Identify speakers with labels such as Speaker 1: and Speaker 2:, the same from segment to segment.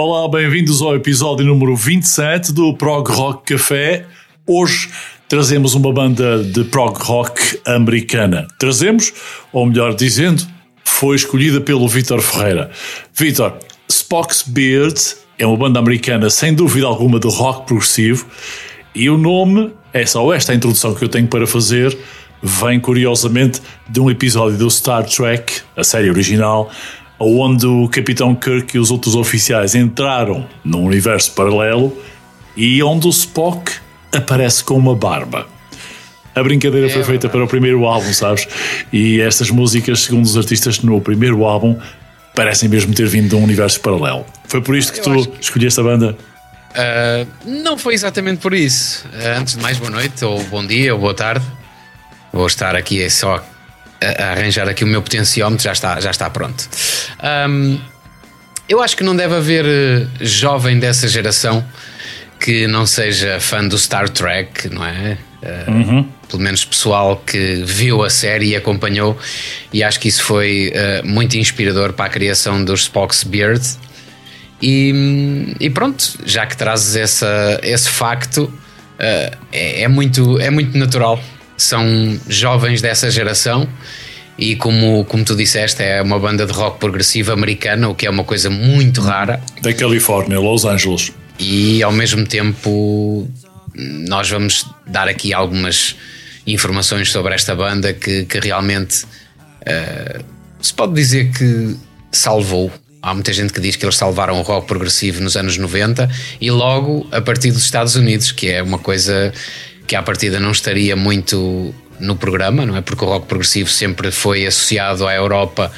Speaker 1: Olá, bem-vindos ao episódio número 27 do Prog Rock Café. Hoje trazemos uma banda de prog rock americana. Trazemos, ou melhor dizendo, foi escolhida pelo Vitor Ferreira. Vitor, Spock's Beard é uma banda americana sem dúvida alguma de rock progressivo e o nome, é só esta introdução que eu tenho para fazer, vem curiosamente de um episódio do Star Trek, a série original, onde o Capitão Kirk e os outros oficiais entraram num universo paralelo e onde o Spock aparece com uma barba. A brincadeira foi feita para o primeiro álbum, sabes? E estas músicas, segundo os artistas no primeiro álbum, parecem mesmo ter vindo de um universo paralelo. Foi por isto que
Speaker 2: Eu
Speaker 1: tu
Speaker 2: acho
Speaker 1: escolheste a banda?
Speaker 2: Uh, não foi exatamente por isso. Uh, antes de mais, boa noite, ou bom dia, ou boa tarde. Vou estar aqui é só a, a arranjar aqui o meu potenciómetro, já está, já está pronto. Um, eu acho que não deve haver uh, jovem dessa geração que não seja fã do Star Trek, não é? Uh, Pelo menos pessoal que viu a série e acompanhou, e acho que isso foi uh, muito inspirador para a criação dos Spock's Beard. E, e pronto, já que trazes essa, esse facto, uh, é, é muito, é muito natural. São jovens dessa geração e, como, como tu disseste, é uma banda de rock progressivo americana, o que é uma coisa muito rara.
Speaker 1: Da Califórnia, Los Angeles.
Speaker 2: E ao mesmo tempo, nós vamos dar aqui algumas informações sobre esta banda que, que realmente uh, se pode dizer que salvou. Há muita gente que diz que eles salvaram o rock progressivo nos anos 90 e logo a partir dos Estados Unidos, que é uma coisa que à partida não estaria muito no programa, não é? Porque o rock progressivo sempre foi associado à Europa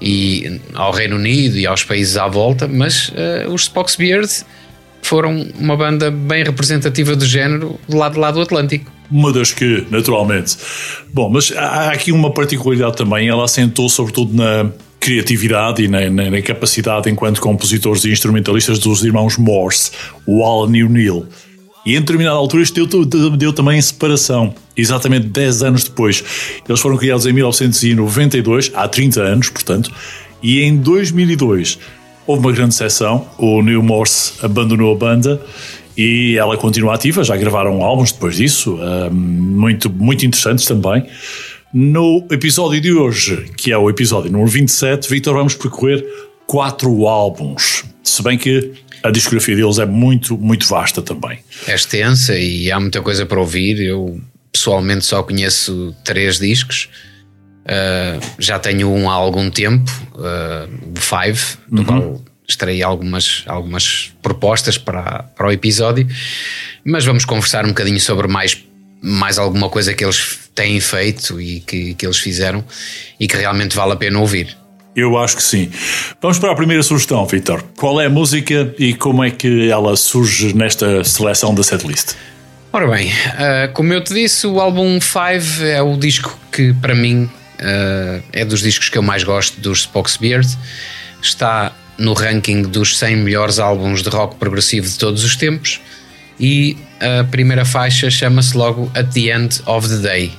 Speaker 2: e ao Reino Unido e aos países à volta, mas uh, os Beard foram uma banda bem representativa do género do lado de lá do Atlântico.
Speaker 1: Uma das que, naturalmente. Bom, mas há aqui uma particularidade também. Ela assentou sobretudo na criatividade e na, na, na capacidade enquanto compositores e instrumentalistas dos irmãos Morse, o Alan e o Neil. E em determinada altura isto deu, deu, também separação, exatamente 10 anos depois. Eles foram criados em 1992, há 30 anos, portanto, e em 2002 houve uma grande seção, o Neil Morse abandonou a banda e ela continua ativa, já gravaram álbuns depois disso, um, muito, muito interessantes também. No episódio de hoje, que é o episódio número 27, Vitor, vamos percorrer quatro álbuns. Se bem que a discografia deles é muito, muito vasta também.
Speaker 2: É extensa e há muita coisa para ouvir. Eu pessoalmente só conheço três discos. Uh, já tenho um há algum tempo, uh, Five, do
Speaker 1: Uhum.
Speaker 2: qual extraí algumas, algumas propostas para, para o episódio, mas vamos conversar um bocadinho sobre mais, mais alguma coisa que eles têm feito e que, que eles fizeram e que realmente vale a pena ouvir.
Speaker 1: Eu acho que sim. Vamos para a primeira sugestão, Vitor. Qual é a música e como é que ela surge nesta seleção da setlist?
Speaker 2: Ora bem, uh, como eu te disse, o álbum Five é o disco que para mim uh, é dos discos que eu mais gosto dos Spock's Beard. Está no ranking dos 100 melhores álbuns de rock progressivo de todos os tempos e a primeira faixa chama-se logo At the End of the Day.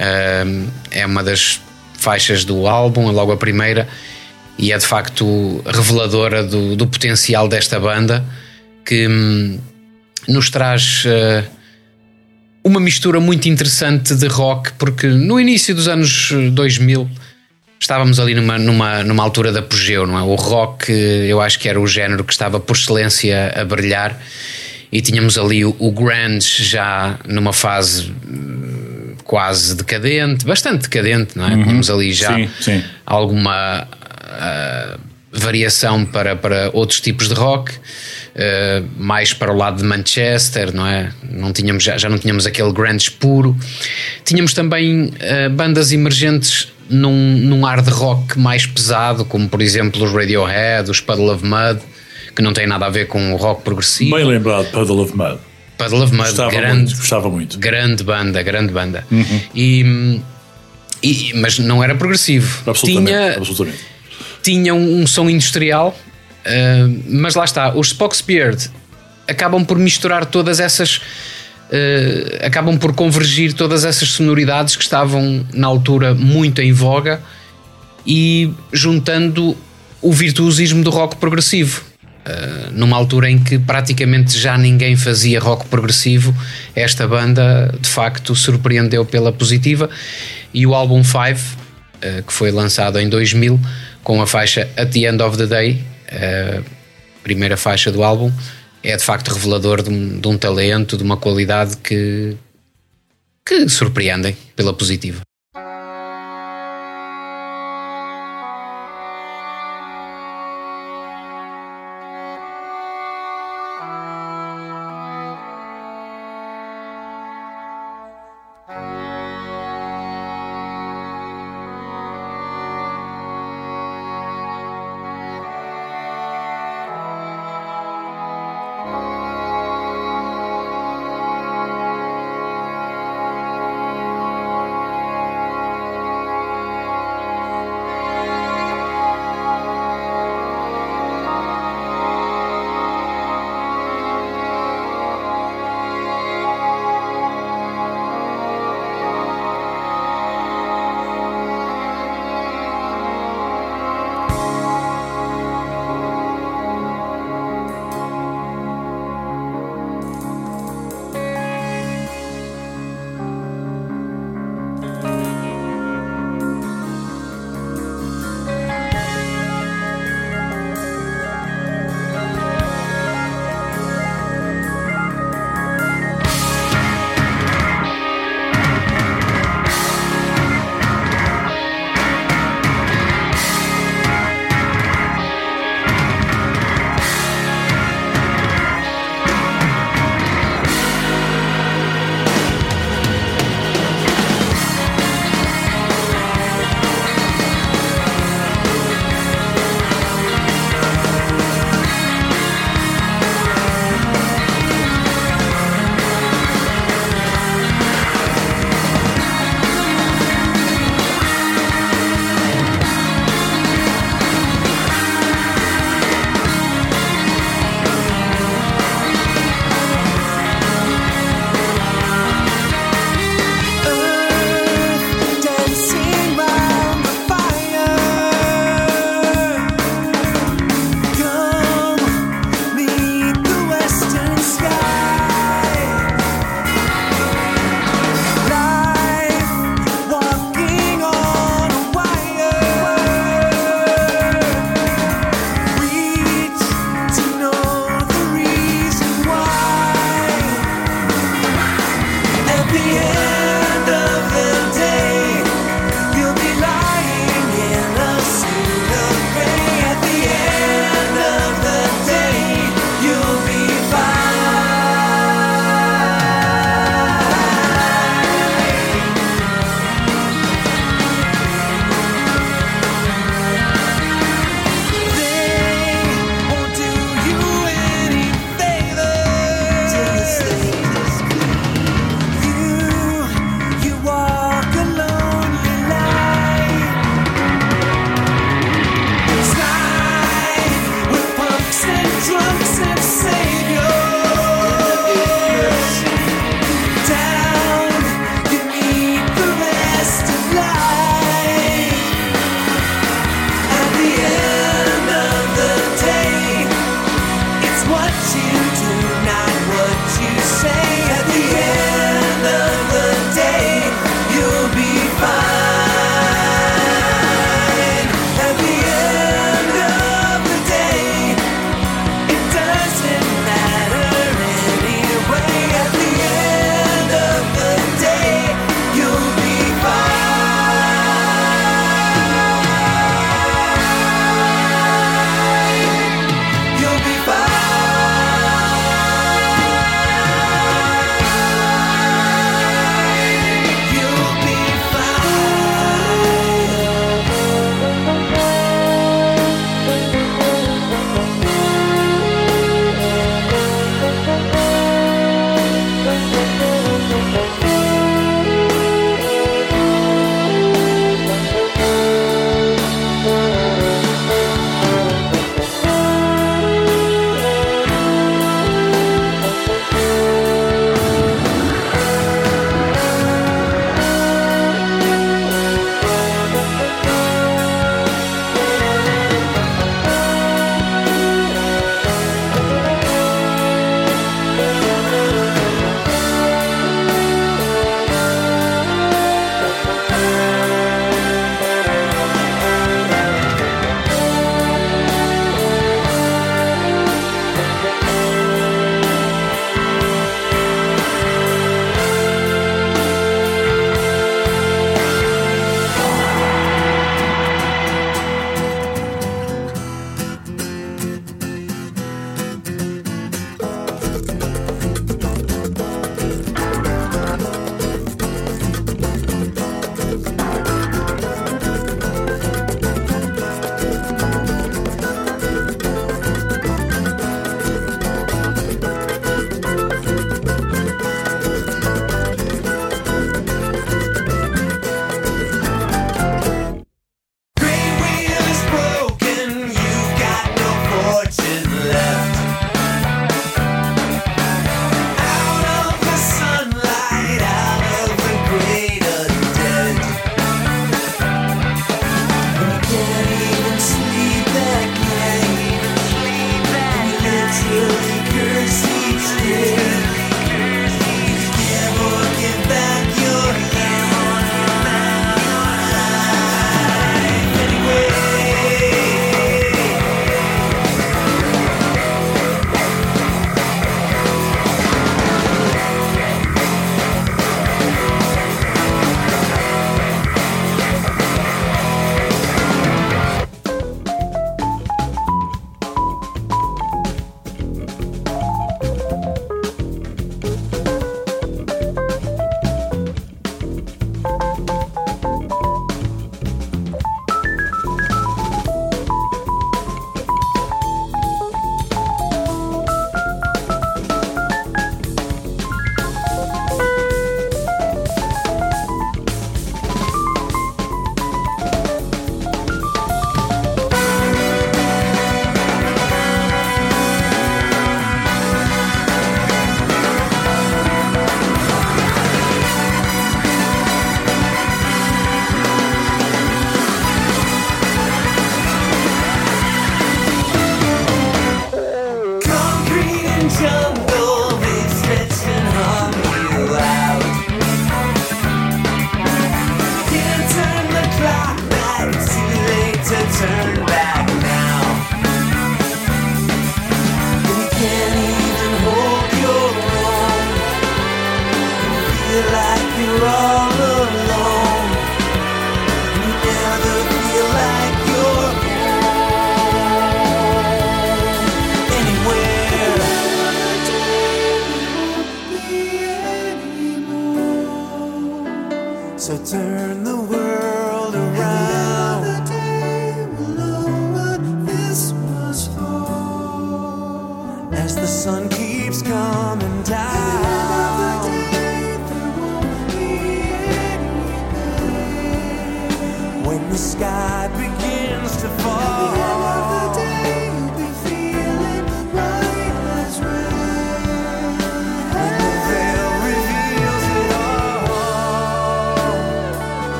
Speaker 2: Uh, é uma das faixas do álbum, logo a primeira, e é de facto reveladora do, do potencial desta banda que hum, nos traz uh, uma mistura muito interessante de rock, porque no início dos anos 2000 estávamos ali numa, numa, numa altura de apogeu, não é? O rock, eu acho que era o género que estava por excelência a brilhar e tínhamos ali o, o grunge já numa fase hum, quase decadente, bastante decadente, não é? Uhum. Tínhamos ali já sim, sim. alguma uh, variação para, para outros tipos de rock. Uh, mais para o lado de Manchester, não é? Não tínhamos, já, já não tínhamos aquele grunge puro. Tínhamos também uh, bandas emergentes num, num hard rock mais pesado, como por exemplo os Radiohead, os Puddle of Mud, que não tem nada a ver com o rock progressivo.
Speaker 1: Bem lembrado, Puddle of Mud.
Speaker 2: Puddle of Mud,
Speaker 1: gostava
Speaker 2: grande,
Speaker 1: muito, gostava muito.
Speaker 2: Grande banda, grande banda. Uhum. E, e, mas não era progressivo.
Speaker 1: Absolutamente,
Speaker 2: tinha,
Speaker 1: absolutamente.
Speaker 2: tinha um, um som industrial, uh, mas lá está, os Spock's Beard acabam por misturar todas essas uh, acabam por convergir todas essas sonoridades que estavam na altura muito em voga e juntando o virtuosismo do rock progressivo. Uh, numa altura em que praticamente já ninguém fazia rock progressivo, esta banda de facto surpreendeu pela positiva e o álbum 5, uh, que foi lançado em 2000, com a faixa At the End of the Day, a primeira faixa do álbum, é de facto revelador de um, de um talento, de uma qualidade que, que surpreendem pela positiva.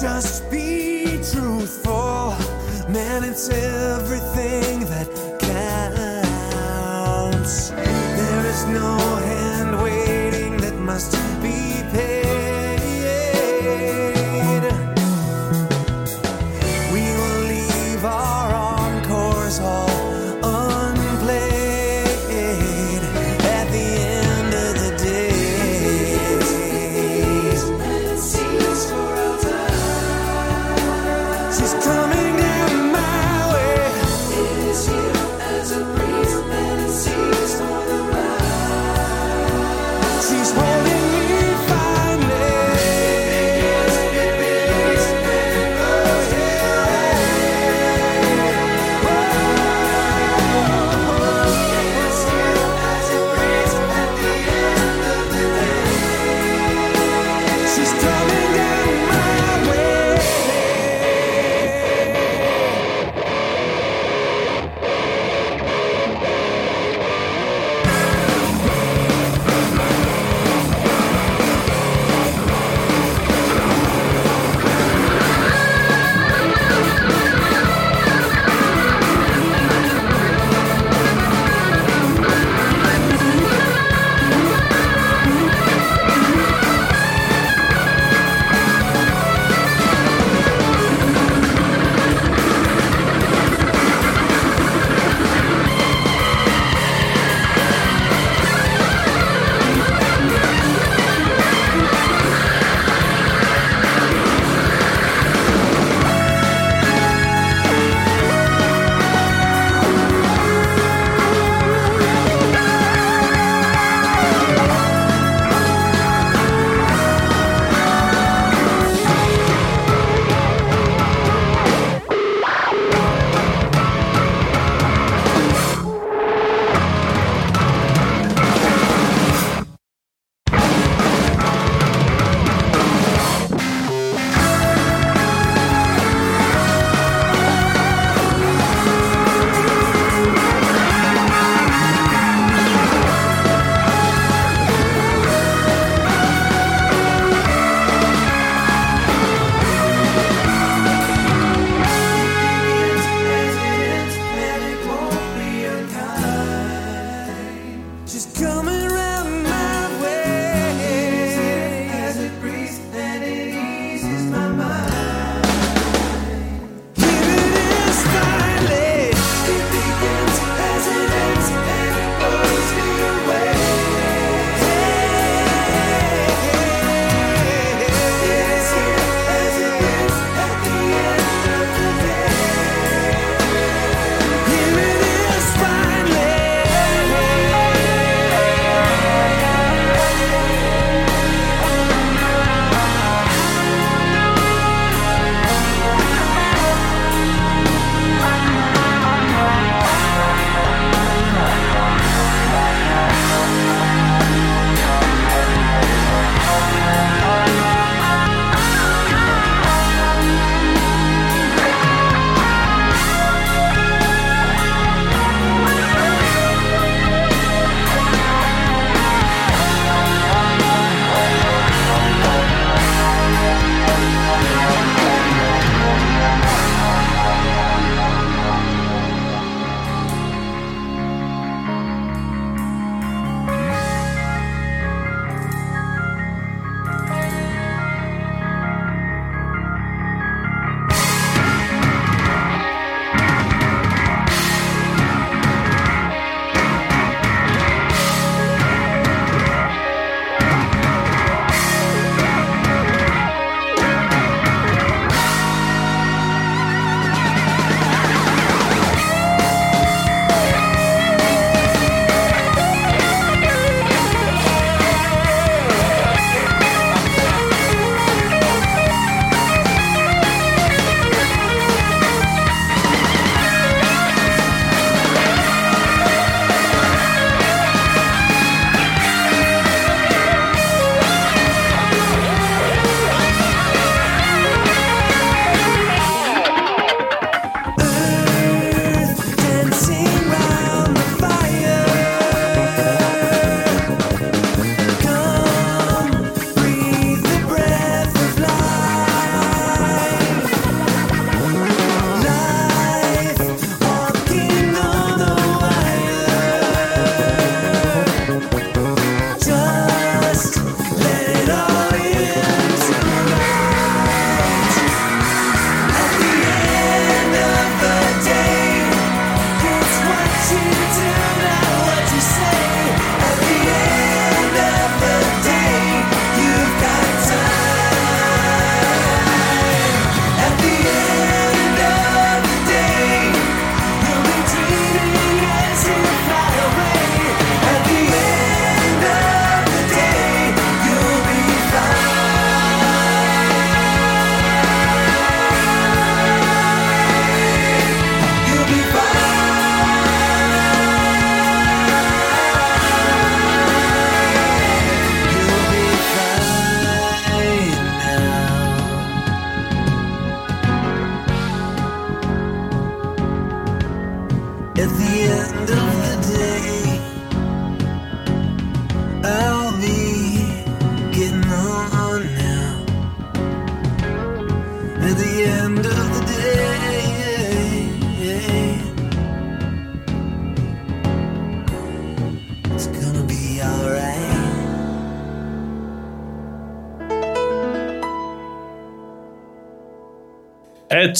Speaker 3: Just be truthful, man, it's everything that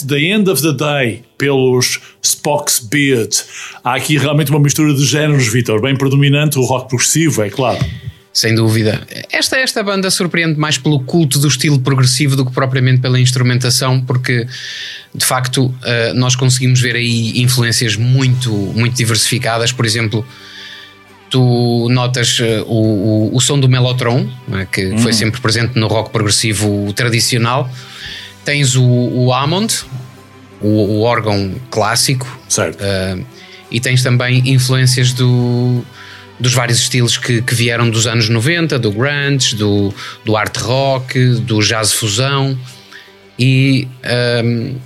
Speaker 3: the End of the Day,
Speaker 1: pelos Spock's Beard. Há aqui realmente uma mistura de géneros, Vitor, bem predominante, o rock progressivo, é claro.
Speaker 2: Sem dúvida. Esta, esta banda surpreende mais pelo culto do estilo progressivo do que propriamente pela instrumentação, porque de facto eh, nós conseguimos ver aí influências muito, muito diversificadas. Por exemplo, tu notas eh, o, o, o som do Mellotron, né, que foi sempre presente no rock progressivo tradicional. Tens o, o Hammond, o, o órgão clássico,
Speaker 1: Certo.
Speaker 2: Uh, e tens também influências do, dos vários estilos que, que vieram dos anos 90, do grunge, do, do art rock, do jazz fusão. E um,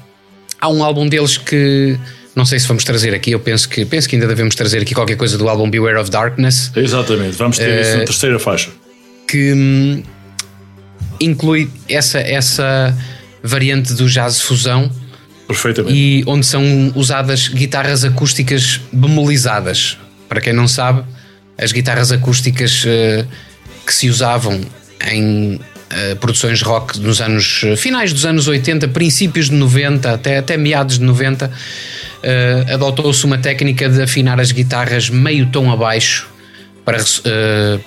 Speaker 2: há um álbum deles que não sei se vamos trazer aqui, eu penso que, penso que ainda devemos trazer aqui qualquer coisa do álbum Beware of Darkness,
Speaker 1: Exatamente, vamos ter isso na terceira faixa.
Speaker 2: que hum, inclui essa, essa variante do jazz fusão
Speaker 1: Perfeitamente.
Speaker 2: e onde são usadas guitarras acústicas bemolizadas. Para quem não sabe, as guitarras acústicas eh, que se usavam em eh, produções rock nos anos eh, finais dos anos 80, princípios de 90, até, até meados de 90, eh, adotou-se uma técnica de afinar as guitarras meio tom abaixo para,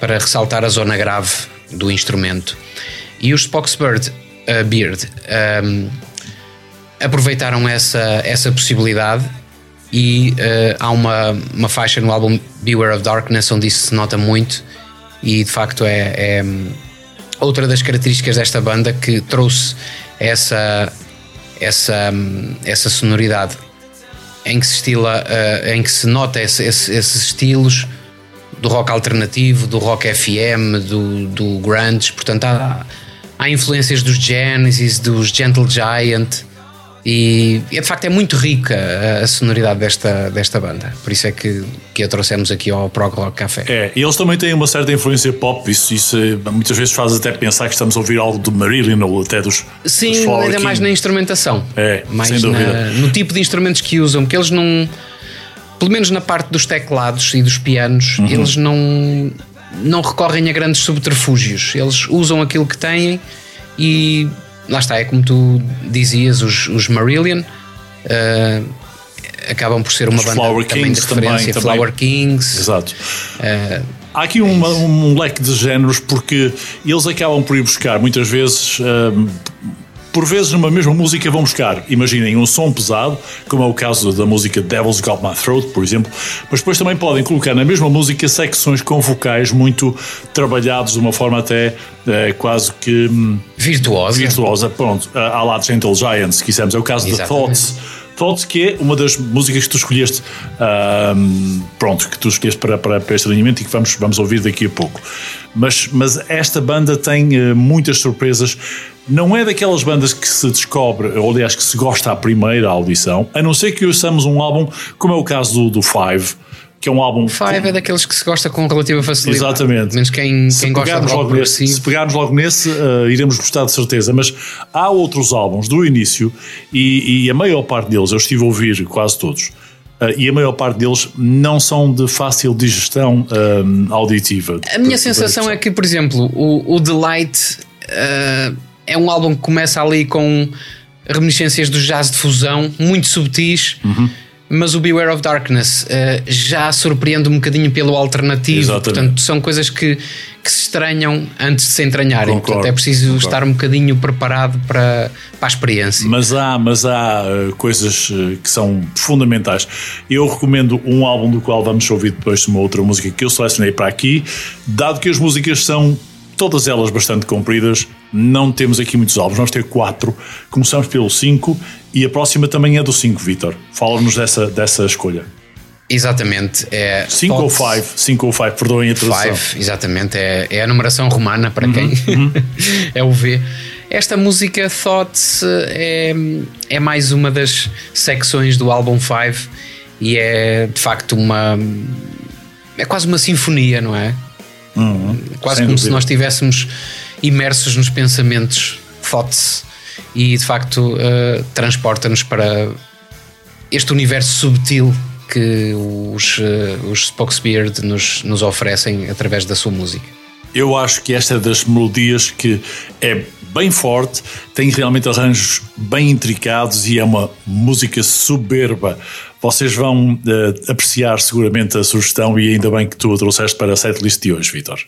Speaker 2: para ressaltar a zona grave do instrumento. E os Spock's Eh, Beard. Ehm, aproveitaram essa, essa possibilidade e eh, há uma, uma faixa no álbum Beware of Darkness onde isso se nota muito e de facto é, é, hum, outra das características desta banda que trouxe essa, essa, hum, essa sonoridade em que se estila, eh, em que se nota esse- esse- esses estilos do rock alternativo, do rock FM, do, do grunge, portanto há, há influências dos Genesis, dos Gentle Giant e, e, de facto é muito rica a, a sonoridade desta, desta banda, por isso é que, que a trouxemos aqui ao Prog Rock Café.
Speaker 1: É, e eles também têm uma certa influência pop, isso, isso eh, muitas vezes faz até pensar que estamos a ouvir algo do Marillion ou até dos, dos
Speaker 2: Sim,
Speaker 1: Flower
Speaker 2: ainda mais
Speaker 1: King.
Speaker 2: na instrumentação.
Speaker 1: É,
Speaker 2: mais
Speaker 1: sem
Speaker 2: na-
Speaker 1: dúvida.
Speaker 2: no tipo de instrumentos que usam, porque eles não, pelo menos na parte dos teclados e dos pianos,
Speaker 1: Uhum.
Speaker 2: eles não, não recorrem a grandes subterfúgios. Eles usam aquilo que têm e lá está, é como tu dizias, os, os Marillion. eh, acabam por ser uma
Speaker 1: Os
Speaker 2: banda
Speaker 1: Flower
Speaker 2: também
Speaker 1: Kings
Speaker 2: de referência,
Speaker 1: também,
Speaker 2: Flower
Speaker 1: também.
Speaker 2: Kings,
Speaker 1: Exato.
Speaker 2: eh,
Speaker 1: Há aqui uma- um leque de géneros porque eles acabam por ir buscar muitas vezes. hum, por vezes numa mesma música vão buscar, imaginem, um som pesado, como é o caso da música Devil's Got My Throat, por exemplo, mas depois também podem colocar na mesma música secções com vocais muito trabalhados de uma forma até eh, quase que hum,
Speaker 2: virtuosa.
Speaker 1: virtuosa, pronto, à lá de Gentle Giant, se quisermos, é o caso de
Speaker 2: Exatamente.
Speaker 1: Thoughts. Thoughts, que é uma das músicas que tu escolheste, pronto, que tu escolheste para, para, para este alinhamento e que vamos, vamos ouvir daqui a pouco. Mas, mas esta banda tem eh, muitas surpresas. Não é daquelas bandas que se descobre, ou aliás, que se gosta à primeira audição, a não ser que ouçamos um álbum, como é o caso do, do Five, que é um álbum.
Speaker 2: Five é daqueles que se gosta com relativa facilidade.
Speaker 1: Exatamente.
Speaker 2: Menos quem,
Speaker 1: Se
Speaker 2: quem gosta de
Speaker 1: pegarmos,
Speaker 2: rock
Speaker 1: logo nesse, se pegarmos logo nesse, eh, iremos gostar de certeza. Mas há outros álbuns do início e, e a maior parte deles, eu estive a ouvir quase todos, eh, e a maior parte deles não são de fácil digestão eh, auditiva.
Speaker 2: A minha sensação é que, por exemplo, o, o Delight eh, é um álbum que começa ali com reminiscências do jazz de fusão, muito subtis,
Speaker 1: Uhum.
Speaker 2: Mas o Beware of Darkness eh, já surpreende um bocadinho pelo alternativo.
Speaker 1: Exatamente.
Speaker 2: Portanto, são coisas que, que se estranham antes de se entranharem.
Speaker 1: Concordo,
Speaker 2: Portanto, é preciso
Speaker 1: concordo.
Speaker 2: estar um bocadinho preparado para, para a experiência.
Speaker 1: Mas há, mas há eh, coisas eh, que são fundamentais. Eu recomendo um álbum do qual vamos ouvir depois de uma outra música que eu selecionei para aqui, dado que as músicas são todas elas bastante compridas, não temos aqui muitos álbuns, vamos ter quatro. Começamos pelo 5 e a próxima também é do 5, Vitor. Fala-nos dessa, dessa escolha.
Speaker 2: Exatamente. É
Speaker 1: 5 ou
Speaker 2: Thoughts-
Speaker 1: 5? 5 ou 5, perdoem a tradução.
Speaker 2: Five, exatamente, é, é a numeração romana para
Speaker 1: Uhum,
Speaker 2: quem é o V. Esta música Thoughts é, é mais uma das secções do álbum Five e é de facto uma. É quase uma sinfonia, não é? quase
Speaker 1: sem
Speaker 2: como se
Speaker 1: dúvida.
Speaker 2: nós estivéssemos imersos nos pensamentos Thoughts e de facto eh, transporta-nos para este universo subtil que os, eh, os Spokesbeard nos, nos oferecem através da sua música.
Speaker 1: Eu acho que esta é das melodias que é bem forte, tem realmente arranjos bem intricados e é uma música soberba. Vocês vão uh, apreciar seguramente a sugestão e ainda bem que tu a trouxeste para a setlist de hoje, Vitor.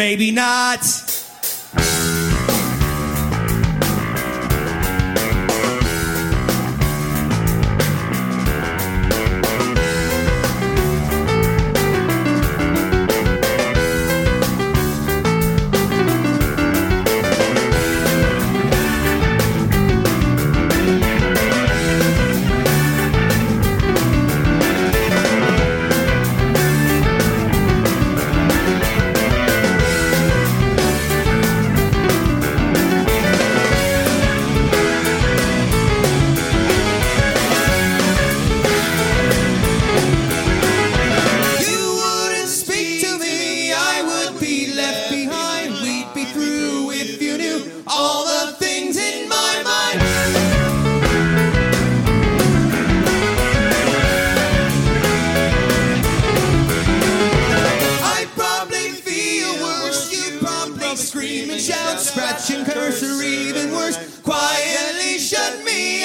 Speaker 3: Maybe not. Me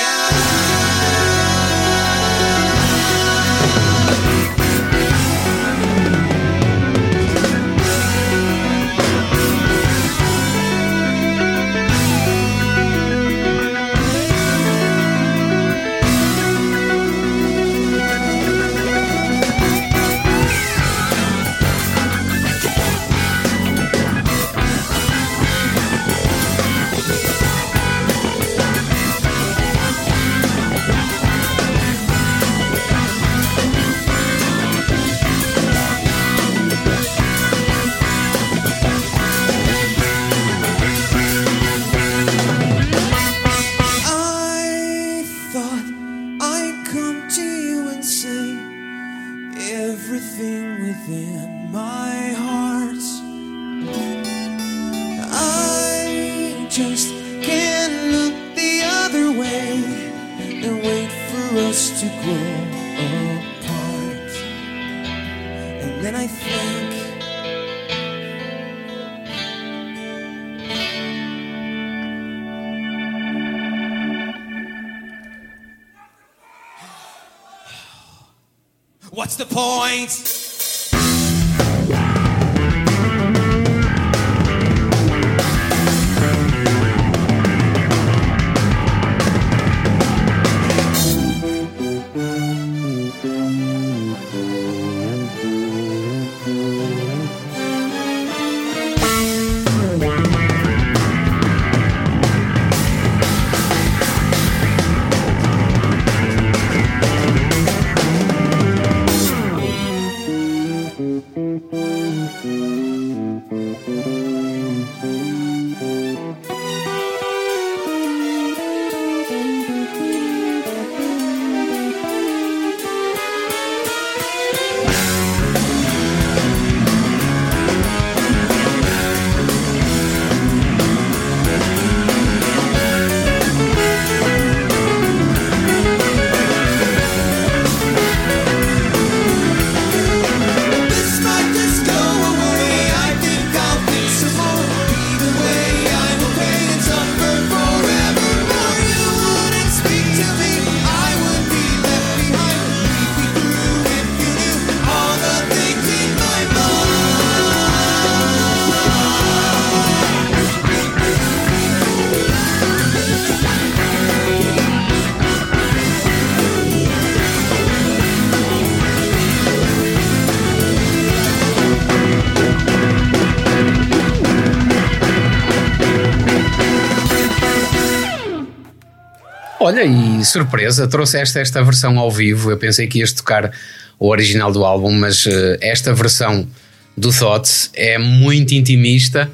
Speaker 2: Olha, e surpresa, trouxeste esta versão ao vivo. Eu pensei que ias tocar o original do álbum, mas eh, esta versão do Thoughts é muito intimista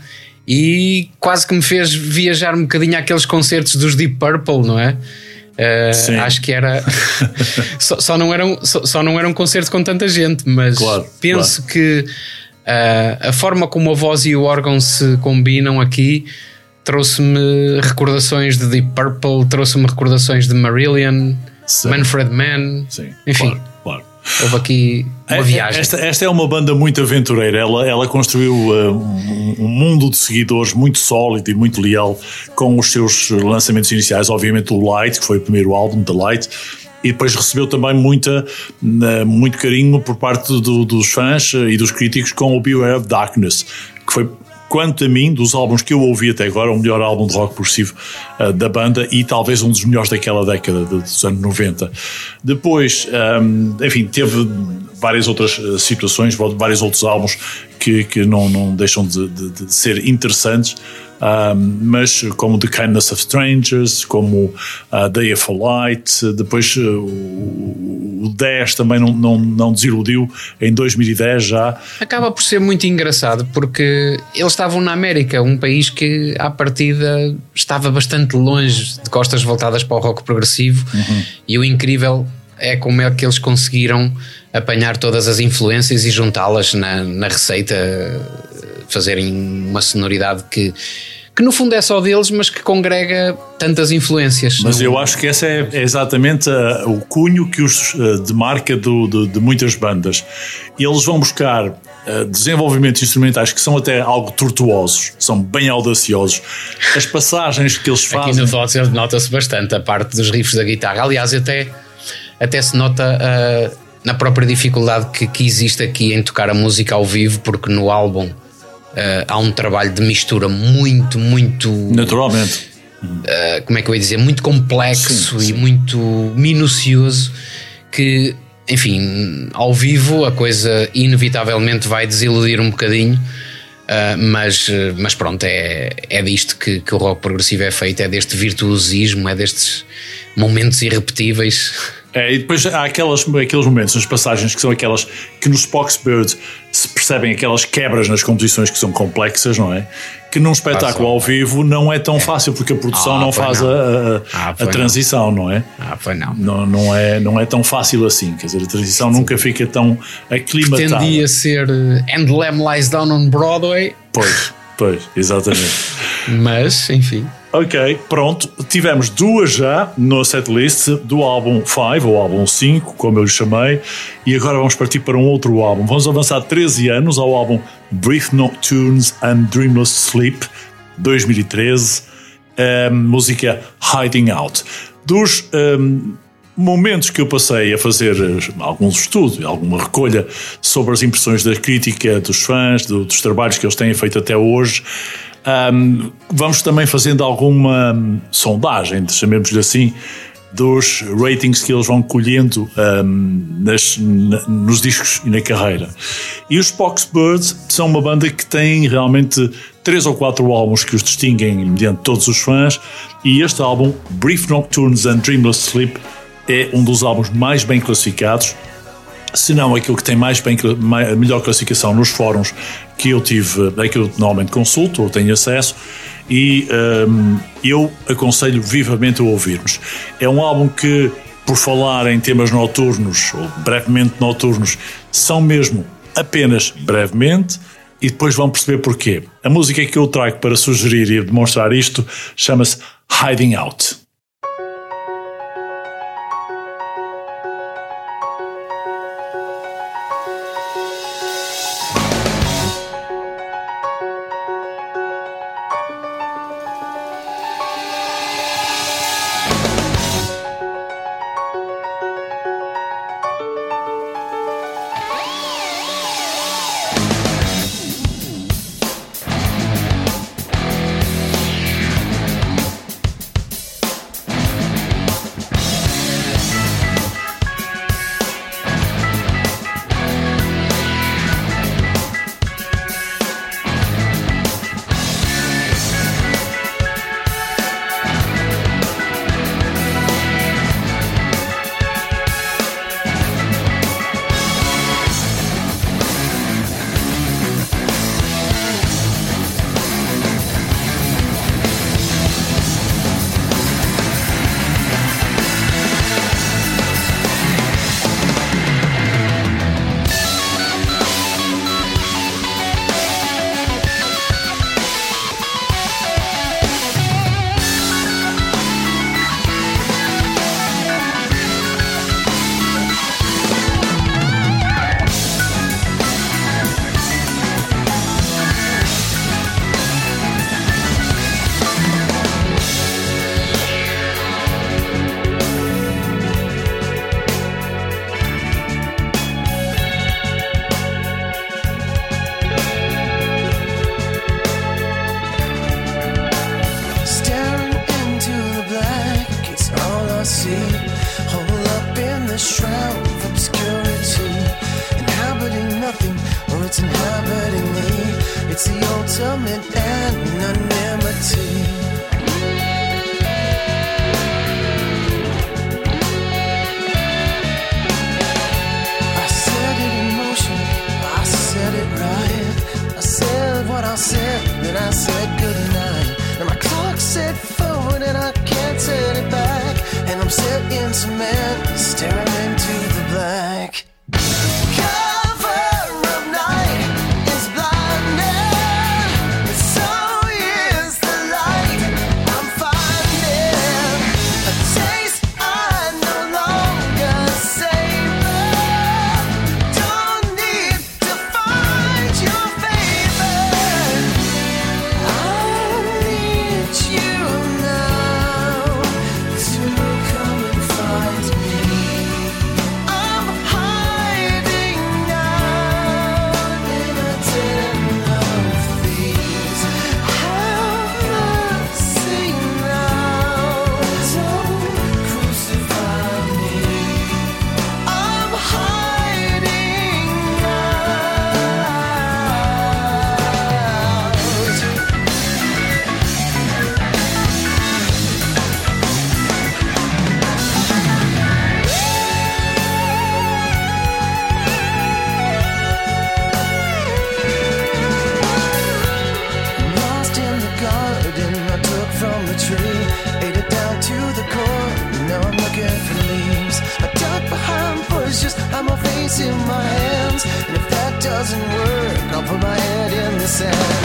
Speaker 2: e quase que me fez viajar um bocadinho àqueles concertos dos Deep Purple, não é?
Speaker 1: Sim.
Speaker 2: acho que era. só, só não era um, só, só não era um concerto com tanta gente, mas
Speaker 1: Claro,
Speaker 2: penso que ah, a forma como a voz e o órgão se combinam aqui trouxe-me recordações de Deep Purple, trouxe-me recordações de Marillion,
Speaker 1: Sim.
Speaker 2: Manfred Mann.
Speaker 1: Sim,
Speaker 2: Enfim,
Speaker 1: claro, claro.
Speaker 2: houve aqui uma
Speaker 1: É-
Speaker 2: viagem.
Speaker 1: Esta, esta é uma banda muito aventureira. Ela, ela construiu uh, um, um mundo de seguidores muito sólido e muito leal com os seus lançamentos iniciais. Obviamente, o Light, que foi o primeiro álbum, The Light. E depois recebeu também muita, uh, muito carinho por parte do- dos fãs uh, e dos críticos com o Beware of Darkness, que foi, quanto a mim, dos álbuns que eu ouvi até agora, o melhor álbum de rock progressivo uh, da banda e talvez um dos melhores daquela década, dos anos 90. Depois, um, enfim, teve várias outras uh, situações, vários outros álbuns que, que não, não deixam de, de- de ser interessantes. Um, mas como The Kindness of Strangers, como uh, Day of a Light, depois uh, o, o 10 também não, não, não desiludiu em 2010 já.
Speaker 2: Acaba por ser muito engraçado porque eles estavam na América, um país que à partida estava bastante longe de costas voltadas para o rock progressivo e o incrível é como é que eles conseguiram apanhar todas as influências e juntá-las na, na receita, fazerem uma sonoridade que, que no fundo é só deles, mas que congrega tantas influências.
Speaker 1: Mas
Speaker 2: Não-
Speaker 1: eu acho que esse é, é exatamente uh, o cunho que os uh, demarca do, de, de muitas bandas. Eles vão buscar uh, desenvolvimentos instrumentais que são até algo tortuosos, são bem audaciosos. As passagens que eles
Speaker 2: Aqui
Speaker 1: fazem.
Speaker 2: no Thoughts nota-se bastante a parte dos riffs da guitarra. Aliás, até, até se nota ah, na própria dificuldade que, que existe aqui em tocar a música ao vivo, porque no álbum ah, há um trabalho de mistura muito, muito.
Speaker 1: Naturalmente.
Speaker 2: como é que eu ia dizer? Muito complexo
Speaker 1: Sim,
Speaker 2: e muito minucioso que. Enfim, ao vivo a coisa inevitavelmente vai desiludir um bocadinho, Uh, mas, mas pronto, é, é disto que, que o rock progressivo é feito, é deste virtuosismo, é destes momentos irrepetíveis.
Speaker 1: É, e depois há aquelas, aqueles momentos nas passagens que são aquelas que no Spoxbird se percebem aquelas quebras nas composições que são complexas, não é? Que num espetáculo ao vivo não é tão fácil porque a produção
Speaker 2: Ah,
Speaker 1: não faz
Speaker 2: não.
Speaker 1: a, a-
Speaker 2: Ah,
Speaker 1: a
Speaker 2: pois não.
Speaker 1: transição, não é?
Speaker 2: Ah, foi não.
Speaker 1: Não, não, é, não é tão fácil assim, quer dizer, a transição nunca fica tão aclimatada.
Speaker 2: Tendia a ser And Lamb Lies Down on Broadway,
Speaker 1: Pois, pois, exatamente.
Speaker 2: mas enfim.
Speaker 1: Ok, pronto. Tivemos duas já no setlist do álbum 5, ou álbum 5, como eu lhe chamei, e agora vamos partir para um outro álbum. Vamos avançar 13 anos ao álbum Brief Nocturnes and Dreamless Sleep, 2013, um, música Hiding Out. Dos um, momentos que eu passei a fazer eh, alguns estudos, alguma recolha sobre as impressões da crítica, dos fãs, do- dos trabalhos que eles têm feito até hoje, Ahm, vamos também fazendo alguma sondagem, chamemos-lhe assim, dos ratings que eles vão colhendo ahm, nas- na- nos discos e na carreira. E os Spoxbirds são uma banda que tem realmente três ou quatro álbuns que os distinguem mediante todos os fãs, e este álbum, Brief Nocturnes and Dreamless Sleep, é um dos álbuns mais bem classificados se não aquilo que tem mais bem, melhor classificação nos fóruns que eu tive, é que eu normalmente consulto ou tenho acesso, e hum, eu aconselho vivamente a ouvirmos. É um álbum que, por falar em temas noturnos, ou brevemente noturnos, são mesmo apenas brevemente, e depois vão perceber porquê. A música que eu trago para sugerir e demonstrar isto chama-se Hiding Out.
Speaker 3: myself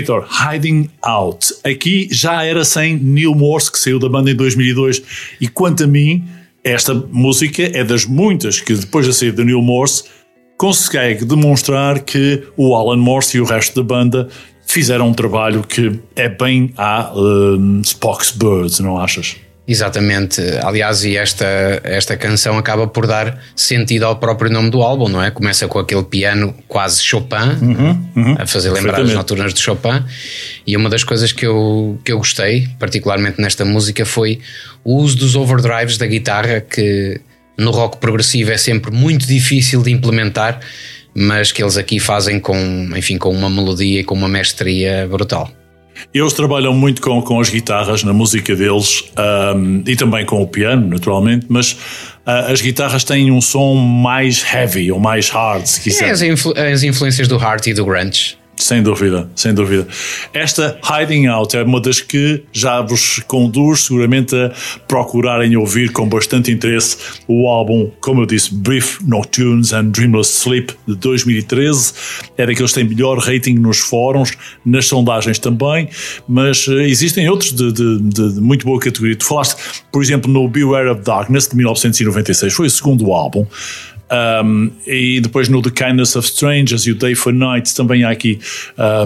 Speaker 1: Vitor, Hiding Out. Aqui já era sem Neil Morse, que saiu da banda em 2002. E quanto a mim, esta música é das muitas que depois da saída de Neil Morse consegue demonstrar que o Alan Morse e o resto da banda fizeram um trabalho que é bem a um, Spock's Birds, não achas?
Speaker 2: Exatamente. Aliás, e esta, esta canção acaba por dar sentido ao próprio nome do álbum, não é? Começa com aquele piano quase Chopin, a fazer lembrar as noturnas de Chopin. E uma das coisas que eu, que eu gostei, particularmente nesta música, foi o uso dos overdrives da guitarra, que no rock progressivo é sempre muito difícil de implementar, mas que eles aqui fazem com, enfim, com uma melodia e com uma mestria brutal.
Speaker 1: Eles trabalham muito com, com as guitarras na música deles um, e também com o piano, naturalmente, mas uh, as guitarras têm um som mais heavy ou mais hard, se
Speaker 2: É
Speaker 1: quiser.
Speaker 2: as, influ- as influências do Heart e do Grunge.
Speaker 1: Sem dúvida, sem dúvida. Esta Hiding Out é uma das que já vos conduz seguramente a procurarem ouvir com bastante interesse o álbum, como eu disse, Brief Nocturnes and Dreamless Sleep de 2013. É daqueles que têm melhor rating nos fóruns, nas sondagens também, mas eh, existem outros de, de- de- de muito boa categoria. Tu falaste, por exemplo, no Beware of Darkness de 1996, foi o segundo álbum. Um, e depois no The Kindness of Strangers e o Day for Night também há aqui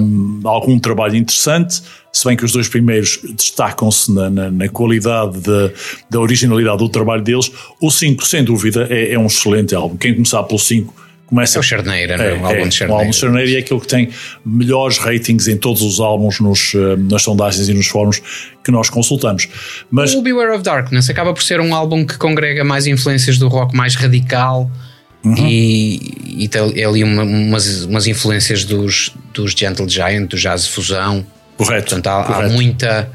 Speaker 1: um, algum trabalho interessante, se bem que os dois primeiros destacam-se na, na- na qualidade da, da originalidade do trabalho deles. O 5, sem dúvida, é, é um excelente álbum. Quem começar pelo 5 começa
Speaker 2: É o Charneira, não é? O álbum de
Speaker 1: o
Speaker 2: Charneira.
Speaker 1: álbum de Charneira e é aquele que tem melhores ratings em todos os álbuns nos, eh, nas sondagens e nos fóruns que nós consultamos. Mas
Speaker 2: O Beware of Darkness acaba por ser um álbum que congrega mais influências do rock mais radical
Speaker 1: Uhum.
Speaker 2: e, e tem ali uma- umas, umas influências dos, dos Gentle Giant, do jazz fusão.
Speaker 1: correto,
Speaker 2: Portanto, há, há
Speaker 1: correto.
Speaker 2: muita.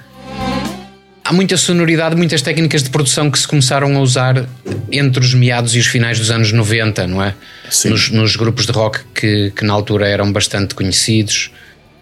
Speaker 2: Há muita sonoridade, muitas técnicas de produção que se começaram a usar entre os meados e os finais dos anos 90, não é?
Speaker 1: Sim.
Speaker 2: Nos, nos grupos de rock que, que na altura eram bastante conhecidos.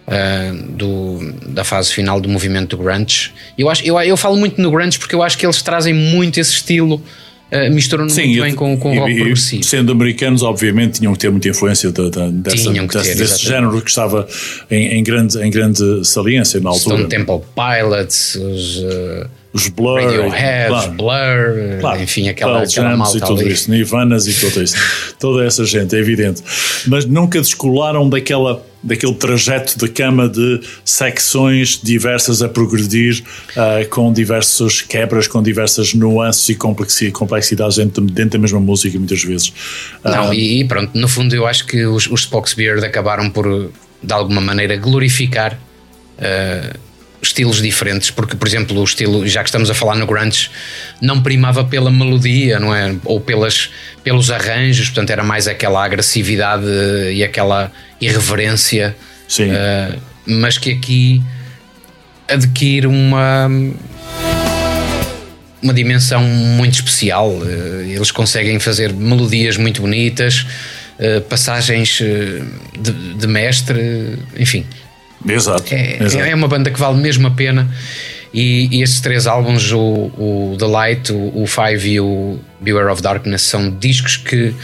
Speaker 2: ah, do, da fase final do movimento do grunge. Eu, acho, eu, eu falo muito no grunge porque eu acho que eles trazem muito esse estilo, ah, misturam-no muito
Speaker 1: e-
Speaker 2: bem com, com o
Speaker 1: e-
Speaker 2: rock
Speaker 1: e
Speaker 2: progressivo.
Speaker 1: Sendo americanos, obviamente, tinham que ter muita influência da, da, dessa,
Speaker 2: ter,
Speaker 1: desse, desse género que estava em, em grande, em grande saliência na altura.
Speaker 2: Stone Temple Pilots, os ah,
Speaker 1: Os Blur,
Speaker 2: Radiohead,
Speaker 1: claro,
Speaker 2: Blur,
Speaker 1: claro,
Speaker 2: enfim, aquela, aquela malta
Speaker 1: e tudo
Speaker 2: ali.
Speaker 1: isso, Nirvanas e tudo isso. Toda essa gente, é evidente. Mas nunca descolaram daquela, daquele trajeto de cama de secções diversas a progredir, ah, com diversas quebras, com diversas nuances e complexi- complexidades dentro, dentro da mesma música, muitas vezes. Ah,
Speaker 2: Não, e, e pronto, no fundo eu acho que os, os Spock's Beard acabaram por, de alguma maneira, glorificar eh, estilos diferentes, porque, por exemplo, o estilo, já que estamos a falar no grunge, não primava pela melodia, não é? Ou pelas, pelos arranjos, portanto era mais aquela agressividade e aquela irreverência,
Speaker 1: Sim.
Speaker 2: eh, mas que aqui adquire uma uma dimensão muito especial. Eh, Eles conseguem fazer melodias muito bonitas, eh, passagens de, de mestre, enfim.
Speaker 1: Exato.
Speaker 2: É,
Speaker 1: exato.
Speaker 2: é uma banda que vale mesmo a pena. E, e estes três álbuns, o, o The Light, o, o Five e o Beware of Darkness, são discos que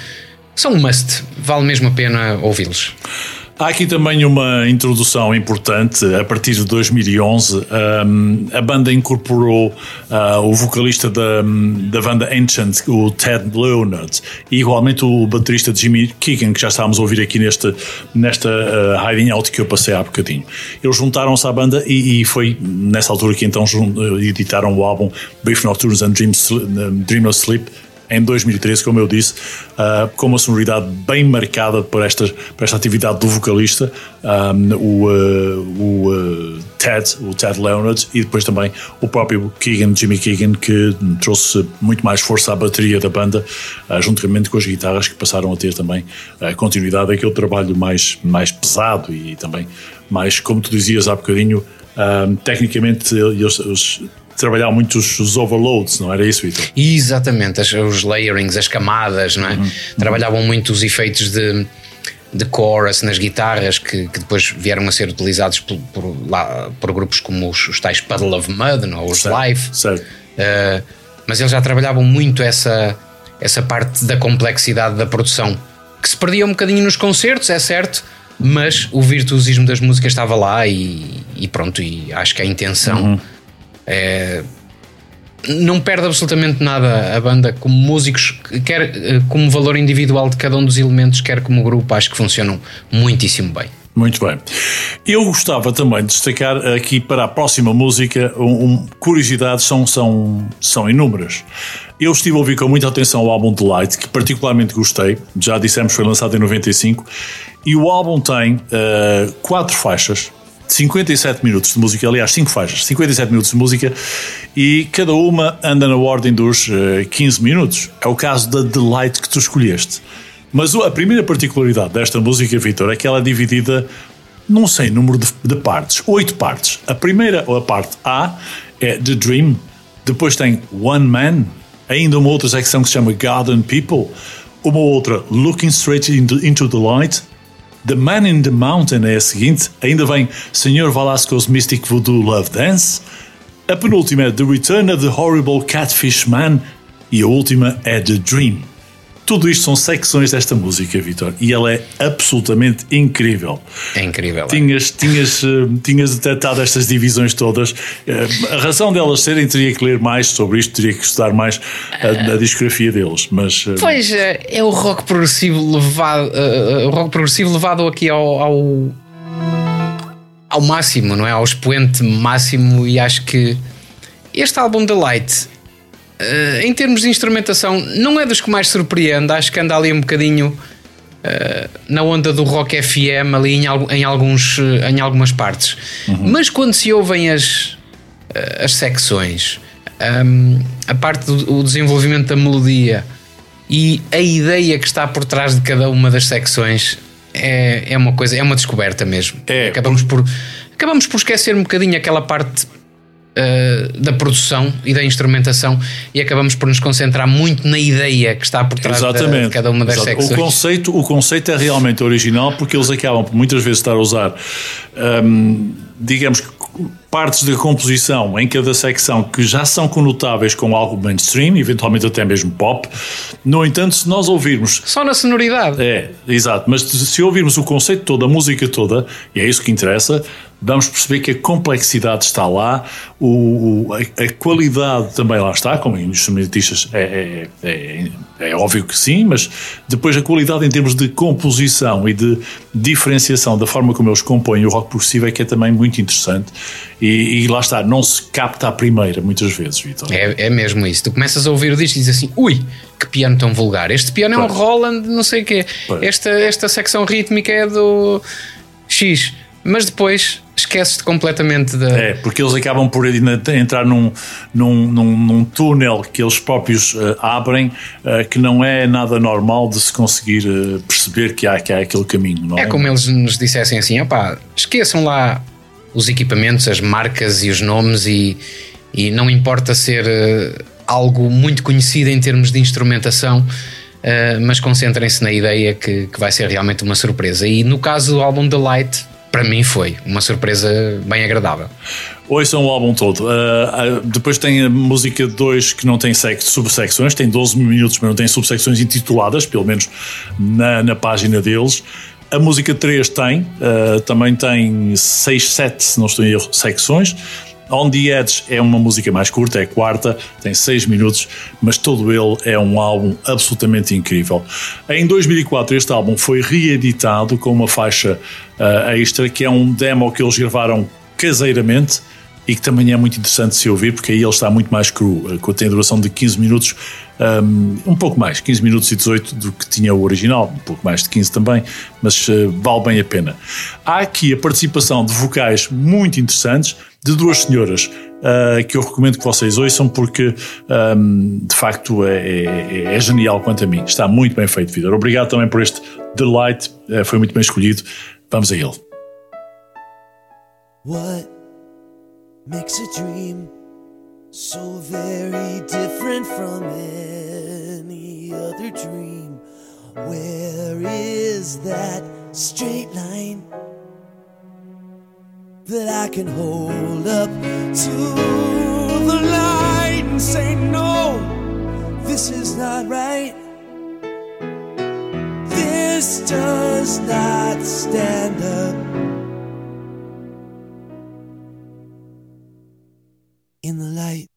Speaker 2: são um must. Vale mesmo a pena ouvi-los.
Speaker 1: Há aqui também uma introdução importante. A partir de 2011, um, a banda incorporou uh, o vocalista da, da banda Ancient, o Ted Leonard, e igualmente o baterista Jimmy Keegan, que já estávamos a ouvir aqui neste, nesta uh, Hiding Out que eu passei há bocadinho. Eles juntaram-se à banda e, e foi nessa altura que então jun- editaram o álbum Brief Nocturnes and Dream Sl- Dreamless Sleep em 2013, como eu disse, ah, com uma sonoridade bem marcada por esta, por esta atividade do vocalista, ah, o, ah, o Ted, o Ted Leonard, e depois também o próprio Keegan, Jimmy Keegan, que trouxe muito mais força à bateria da banda, juntamente com as guitarras que passaram a ter também a continuidade daquele trabalho mais, mais pesado e também mais, como tu dizias há bocadinho, ah, tecnicamente eles, eles trabalhavam muito os, os overloads, não era isso, Vitor?
Speaker 2: Exatamente, as- os layerings, as camadas, não é? Trabalhavam muito os efeitos de, de chorus nas guitarras que, que depois vieram a ser utilizados por, por, lá, por grupos como os, os tais Puddle of Mud, não? é? os
Speaker 1: Certo,
Speaker 2: Live.
Speaker 1: certo.
Speaker 2: Uh, mas eles já trabalhavam muito essa, essa parte da complexidade da produção que se perdia um bocadinho nos concertos, é certo, mas o virtuosismo das músicas estava lá e, e pronto, e acho que a intenção é, não perde absolutamente nada a banda como músicos, quer eh, como valor individual de cada um dos elementos, quer como grupo, acho que funcionam muitíssimo bem.
Speaker 1: Muito bem. Eu gostava também de destacar aqui para a próxima música um, um- curiosidades são, são, são inúmeras. Eu estive a ouvir com muita atenção o álbum The Light, que particularmente gostei, já dissemos foi lançado em 95, e o álbum tem eh, quatro faixas, 57 minutos de música, aliás, 5 faixas, 57 minutos de música, e cada uma anda na ordem dos eh, 15 minutos. É o caso da The Light que tu escolheste. Mas a primeira particularidade desta música, Vitor, é que ela é dividida num sem número de, de partes, oito partes. A primeira, ou a parte A, é The Dream, depois tem One Man, ainda uma outra secção que se chama Garden People, uma outra Looking Straight into, into the Light, The Man in the Mountain é a seguinte, ainda vem Sr. Velasco's Mystic Voodoo Love Dance, a penúltima é The Return of the Horrible Catfish Man e a última é The Dream. Tudo isto são secções desta música, Vitor, e ela é absolutamente incrível.
Speaker 2: É incrível. é?
Speaker 1: Tinhas, tinhas, eh, tinhas detectado estas divisões todas. Eh, A razão delas serem, teria que ler mais sobre isto, teria que estudar mais a, a discografia deles. Mas eh,
Speaker 2: Pois é, o rock progressivo levado, eh, o rock progressivo levado aqui ao, ao ao máximo, não é? Ao expoente máximo e acho que este álbum da Light eh, em termos de instrumentação não é dos que mais surpreende, acho que anda ali um bocadinho eh, na onda do rock FM ali em, em alguns, eh, em algumas partes. Mas quando se ouvem as, as secções, hum, a parte do o desenvolvimento da melodia e a ideia que está por trás de cada uma das secções é, é uma coisa, é uma descoberta mesmo.
Speaker 1: É,
Speaker 2: acabamos por acabamos por esquecer um bocadinho aquela parte uh, da produção e da instrumentação e acabamos por nos concentrar muito na ideia que está por trás
Speaker 1: Exatamente.
Speaker 2: de cada uma das
Speaker 1: Exato.
Speaker 2: secções.
Speaker 1: O conceito, o conceito é realmente original porque eles acabam por muitas vezes estar a usar, hum, digamos, que partes da composição em cada secção que já são conotáveis com algo mainstream, eventualmente até mesmo pop. No entanto, se nós ouvirmos
Speaker 2: Só na sonoridade.
Speaker 1: é, exato. Mas se ouvirmos o conceito todo, a música toda, e é isso que interessa, vamos perceber que a complexidade está lá, o, a, a qualidade também lá está, como instrumentistas é, é, é, é óbvio que sim, mas depois a qualidade em termos de composição e de diferenciação da forma como eles compõem o rock progressivo é que é também muito interessante. E, e lá está, não se capta à primeira, muitas vezes, Vitor.
Speaker 2: É, é mesmo isso. Tu começas a ouvir o disco e dizes assim: ui, que piano tão vulgar. Este piano é um
Speaker 1: Pois.
Speaker 2: Roland, não sei o quê.
Speaker 1: Pois.
Speaker 2: Esta, esta secção rítmica é do X. Mas depois esqueces-te completamente da.
Speaker 1: É, porque eles acabam por entrar num, num, num, num túnel que eles próprios eh, abrem eh, que não é nada normal de se conseguir eh, perceber que há, que há aquele caminho, não é?
Speaker 2: É como eles nos dissessem assim: opá, esqueçam lá os equipamentos, as marcas e os nomes, e, e não importa ser eh, algo muito conhecido em termos de instrumentação, eh, mas concentrem-se na ideia que, que vai ser realmente uma surpresa. E no caso do álbum The Light, para mim foi uma surpresa bem agradável.
Speaker 1: Ouçam o álbum todo. Ah, depois tem a música 2 que não tem sec- subsecções, tem 12 minutos, mas não tem subsecções intituladas, pelo menos na, na página deles. A música 3 tem, ah, também tem 6, 7, se não estou em erro, secções. On the Edge é uma música mais curta, é quarta, tem 6 minutos, mas todo ele é um álbum absolutamente incrível. Em 2004 este álbum foi reeditado com uma faixa ah, extra, que é um demo que eles gravaram caseiramente e que também é muito interessante se ouvir, porque aí ele está muito mais cru, tem duração de 15 minutos, um, pouco mais, 15 minutos e 18 do que tinha o original, um pouco mais de 15 também, mas eh, vale bem a pena. Há aqui a participação de vocais muito interessantes de duas senhoras ah, que eu recomendo que vocês ouçam porque de facto é, é- é genial quanto a mim. Está muito bem feito, Vitor. Obrigado também por este Delight, eh, foi muito bem escolhido. Vamos a ele.
Speaker 3: What makes a dream so very different from any other dream? Where is that straight line that I can hold up to the light and say, No, this is not right? This does not stand up in the light.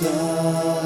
Speaker 3: voltar.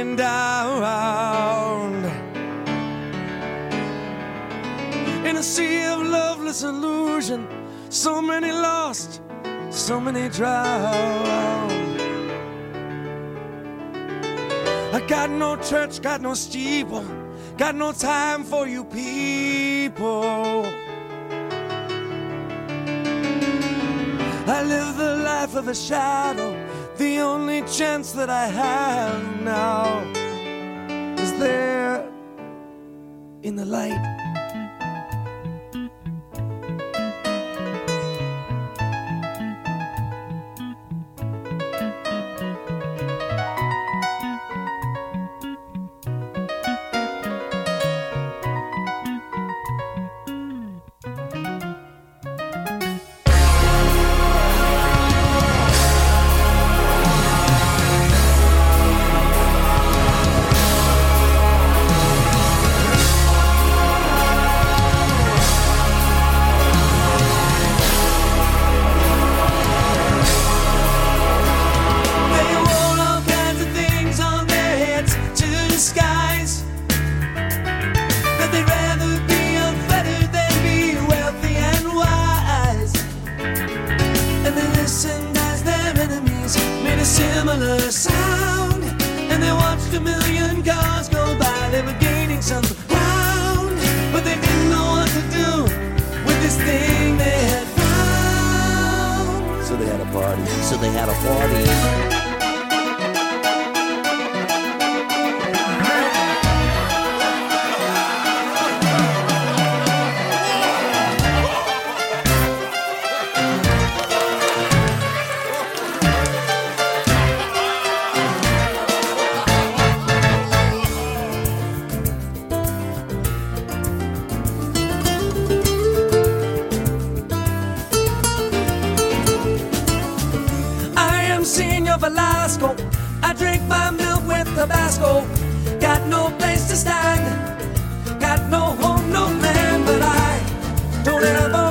Speaker 3: in
Speaker 4: a
Speaker 3: sea of loveless illusion. So many lost, so many drowned. I got no church, got no steeple, got no time for you people. I live the life of a shadow the only chance that I have now is there in the light. am Senor Velasco. I drink my milk with Tabasco. Got no place to stand. Got no home, no man, but I don't ever.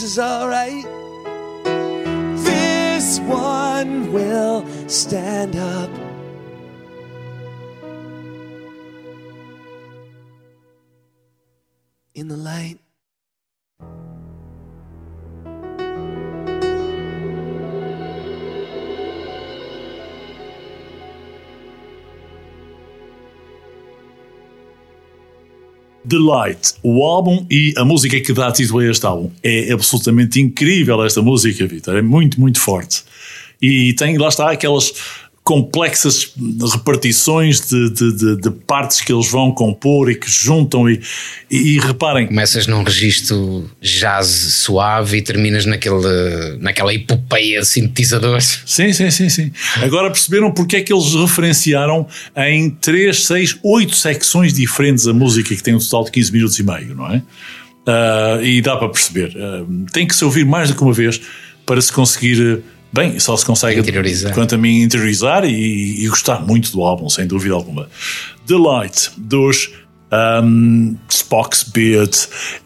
Speaker 3: this is alright. This one will stand up. In the light.
Speaker 1: The Light, o álbum e a música que dá título a este álbum. É absolutamente incrível esta música, Vitor. É muito, muito forte. E tem, lá está, aquelas complexas repartições de, de, de, de partes que eles vão compor e que juntam e, e, e reparem,
Speaker 2: Começas num registro jazz suave e terminas naquele, naquela epopeia de sintetizadores.
Speaker 1: Sim, sim, sim, sim. Agora perceberam porque é que eles referenciaram em 3, 6, 8 secções diferentes a música que tem um total de 15 minutos e meio, não é? Ah, e dá para perceber. Ah, tem que se ouvir mais do que uma vez para se conseguir. Bem, só se consegue,
Speaker 2: Interiorizar.
Speaker 1: quanto a mim, interiorizar e, e gostar muito do álbum, sem dúvida alguma. The Light, dos um, Spock's Beard.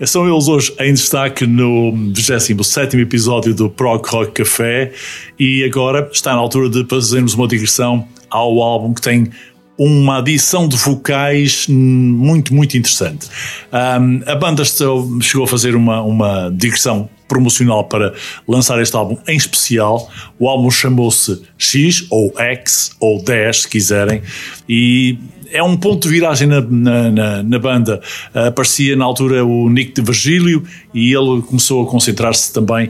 Speaker 1: São eles hoje em destaque no 27 episódio do Prog Rock Café e agora está na altura de fazermos uma digressão ao álbum que tem uma adição de vocais muito, muito interessante. Um, a banda chegou a fazer uma, uma digressão promocional para lançar este álbum em especial. O álbum chamou-se X ou X ou 10, se quiserem, e é um ponto de viragem na, na, na- na banda. Uh, aparecia na altura o Nick de Virgílio e ele começou a concentrar-se também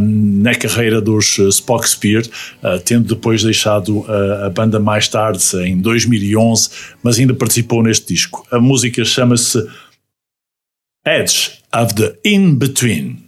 Speaker 1: na carreira dos uh, Spock Spear, uh, tendo depois deixado a banda mais tarde, em 2011, mas ainda participou neste disco. A música chama-se Edge of the In-Between.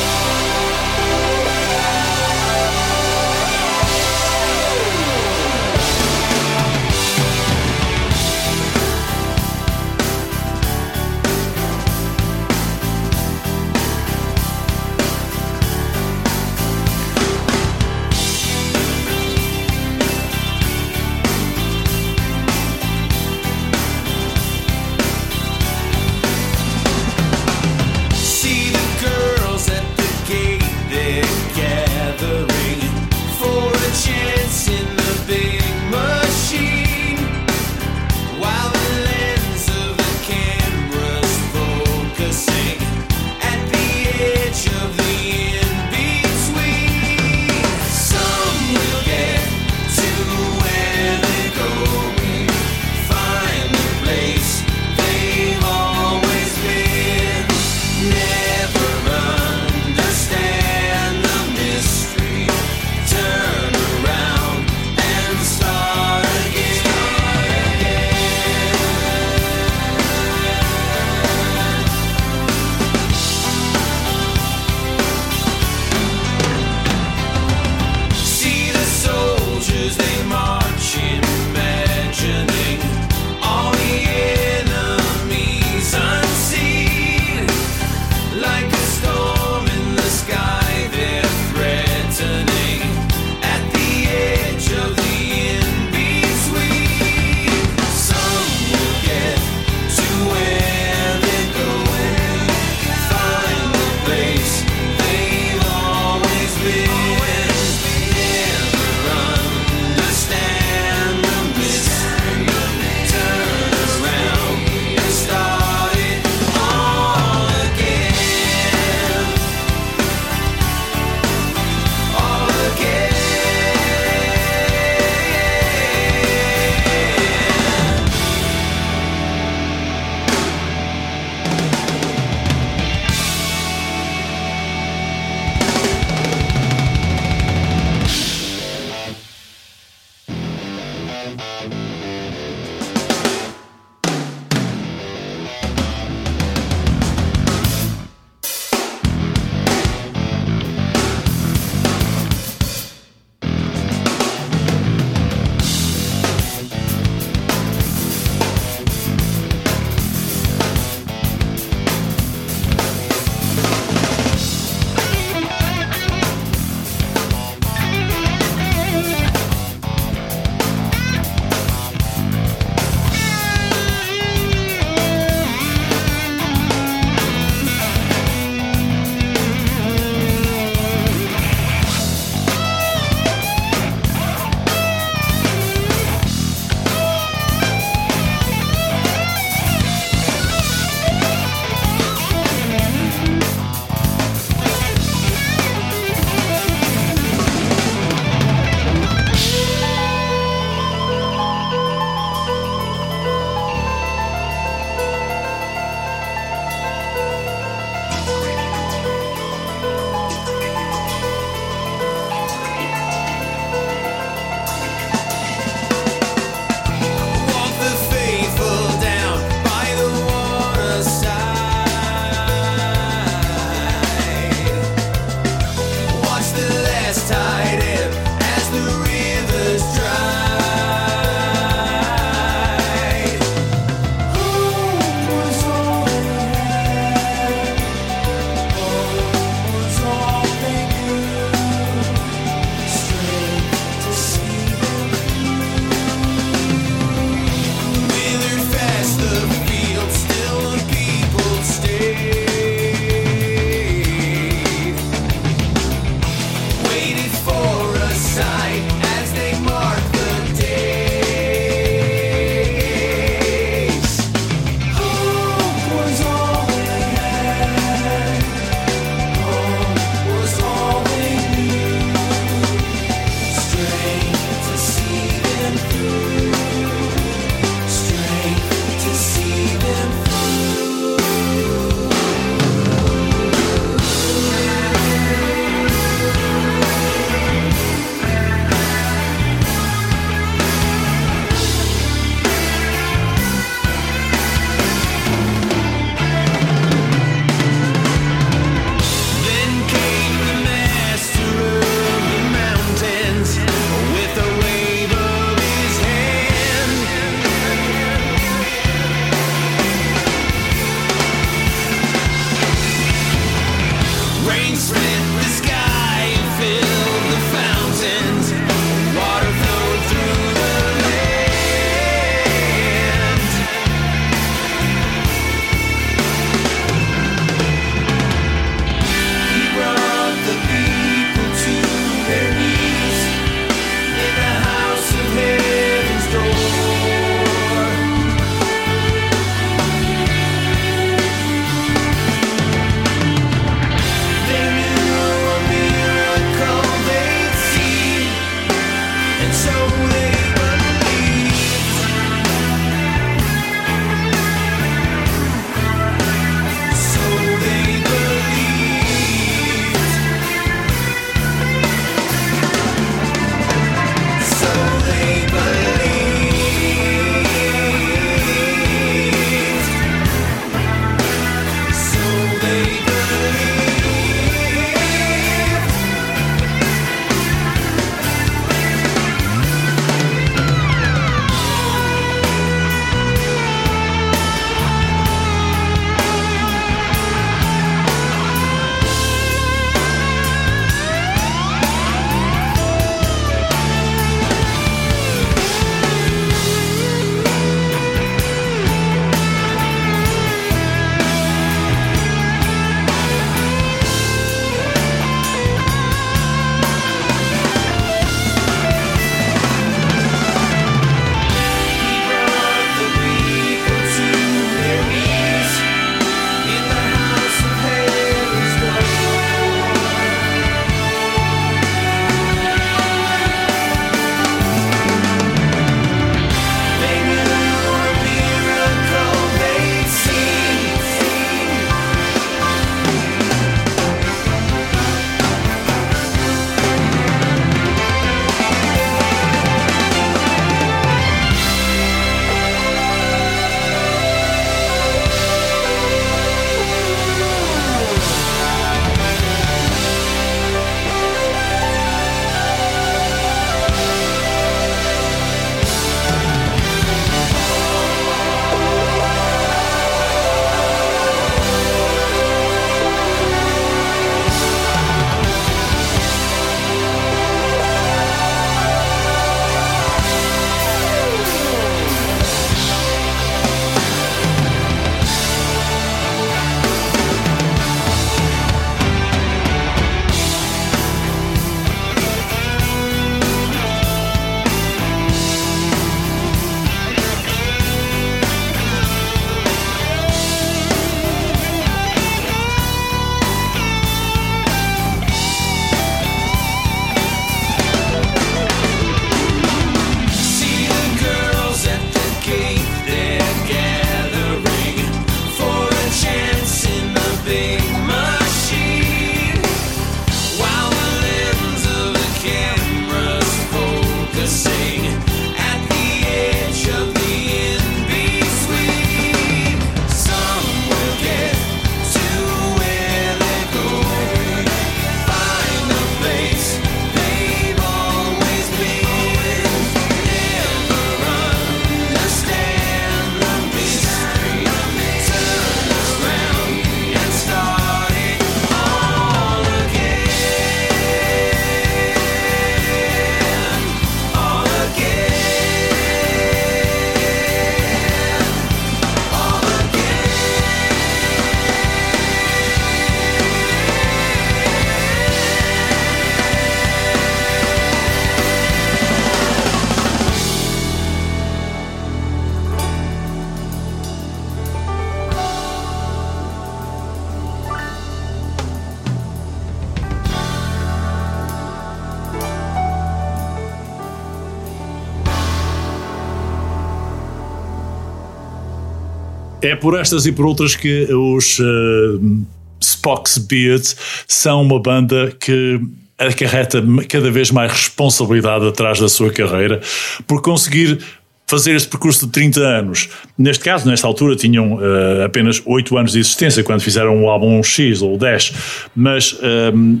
Speaker 1: É por estas e por outras que os uh, Spock's Beards são uma banda que acarreta cada vez mais responsabilidade atrás da sua carreira por conseguir fazer este percurso de 30 anos. Neste caso, nesta altura, tinham uh, apenas 8 anos de existência quando fizeram o álbum X ou 10, mas um,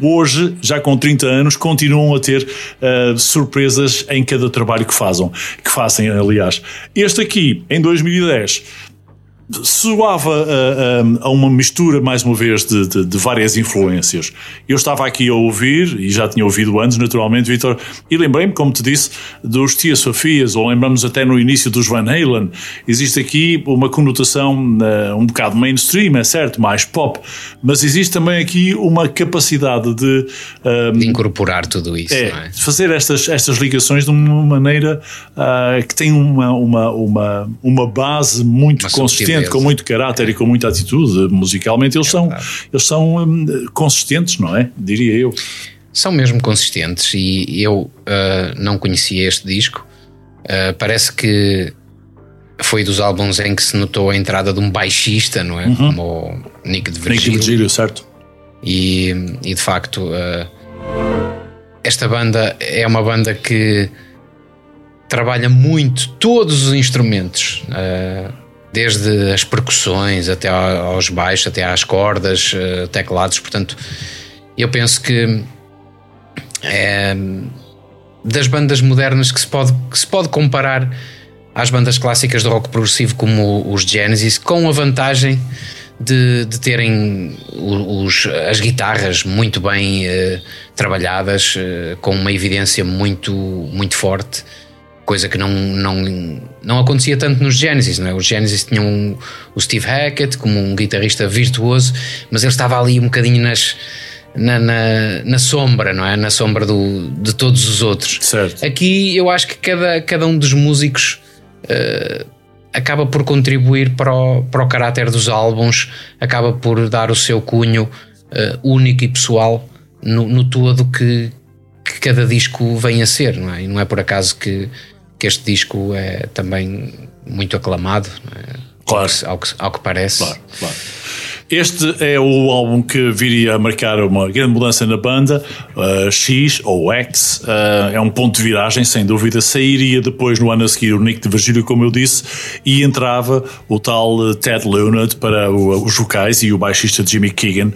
Speaker 1: hoje, já com 30 anos, continuam a ter uh, surpresas em cada trabalho que fazem, que fazem, aliás. Este aqui, em 2010, soava a, a, a, uma mistura, mais uma vez, de, de, de, várias influências. Eu estava aqui a ouvir, e já tinha ouvido antes, naturalmente, Vitor, e lembrei-me, como te disse, dos Tia Sofias, ou lembramos até no início dos Van Halen. Existe aqui uma conotação uh, um bocado mainstream, é certo, mais pop, mas existe também aqui uma capacidade de,
Speaker 2: de incorporar tudo isso, é, é?
Speaker 1: de fazer estas, estas ligações de uma maneira uh, que tem uma, uma, uma, uma base muito uma consistente com muito caráter e com muita atitude, musicalmente, eles é são, eles são hum, consistentes, não é? Diria eu.
Speaker 2: São mesmo consistentes e eu uh, não conhecia este disco. Uh, parece que foi dos álbuns em que se notou a entrada de um baixista, não é? Uhum. Como o Nick de Virgílio. Nick de Virgílio, certo. E, e de facto, uh, esta banda é uma banda que trabalha muito todos os instrumentos. Uh, desde as percussões até aos baixos, até às cordas, eh, teclados. Portanto, eu penso que é das bandas modernas que se pode, que se pode comparar às bandas clássicas de rock progressivo como os Genesis, com a vantagem de, de terem os, as guitarras muito bem uh, trabalhadas, com uma evidência muito, muito forte coisa que não, não, não acontecia tanto nos Genesis, não é? Os Genesis tinham o Steve Hackett como um guitarrista virtuoso, mas ele estava ali um bocadinho nas, na, na, na, sombra, não é? Na sombra do, de todos os outros.
Speaker 1: Certo.
Speaker 2: Aqui eu acho que cada, cada um dos músicos uh, acaba por contribuir para o, para o caráter dos álbuns, acaba por dar o seu cunho uh, único e pessoal no, no todo que, que cada disco vem a ser, não é? E não é por acaso que que este disco é também muito aclamado, é?
Speaker 1: claro.
Speaker 2: ao, que, ao, que, parece.
Speaker 1: Claro, claro. Este é o álbum que viria a marcar uma grande mudança na banda, uh, X ou X, uh, é um ponto de viragem, sem dúvida. Sairia depois no ano a seguir o Nick de Virgílio, como eu disse, e entrava o tal Ted Leonard para o, os vocais e o baixista Jimmy Keegan,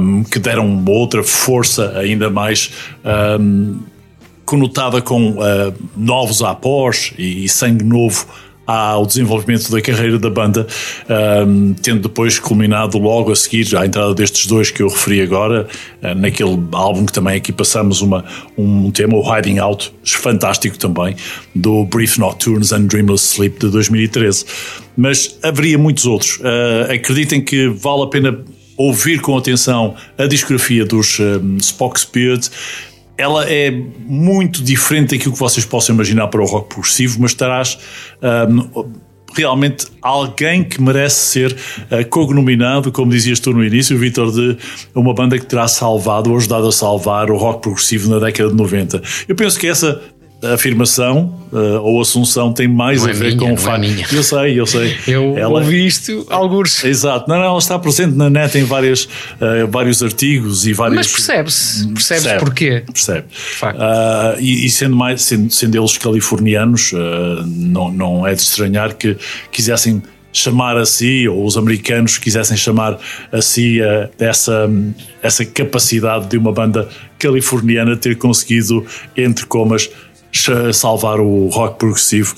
Speaker 1: um, que deram outra força ainda mais. Um, conotada com uh, novos após e, e, sangue novo ao desenvolvimento da carreira da banda, um, eh, tendo depois culminado logo a seguir à entrada destes dois que eu referi agora, uh, naquele álbum que também aqui passamos uma, um tema, o Hiding Out, fantástico também, do Brief Nocturnes and Dreamless Sleep de 2013. Mas haveria muitos outros. Uh, acreditem que vale a pena ouvir com atenção a discografia dos um, Spock Spirit ela é muito diferente daquilo que vocês possam imaginar para o rock progressivo, mas terás um, realmente alguém que merece ser uh, cognominado, como dizias tu no início, Vitor, de uma banda que terá salvado ou ajudado a salvar o rock progressivo na década de 90. Eu penso que essa a afirmação uh, ou assunção tem mais
Speaker 2: não
Speaker 1: a
Speaker 2: é
Speaker 1: ver
Speaker 2: minha,
Speaker 1: com o
Speaker 2: fato. É
Speaker 1: eu sei, eu sei.
Speaker 2: Eu ela... ouvi isto alguns.
Speaker 1: Exato, não, não, ela está presente na net em várias, uh, vários artigos e vários.
Speaker 2: Mas percebe-se, percebe-se percebe, porquê.
Speaker 1: Percebe. Uh, e, e, sendo, mais, sendo, sendo eles californianos, não, não é de estranhar que quisessem chamar a si, ou os americanos quisessem chamar a si uh, essa, essa capacidade de uma banda californiana ter conseguido, entre comas, salvar o rock progressivo,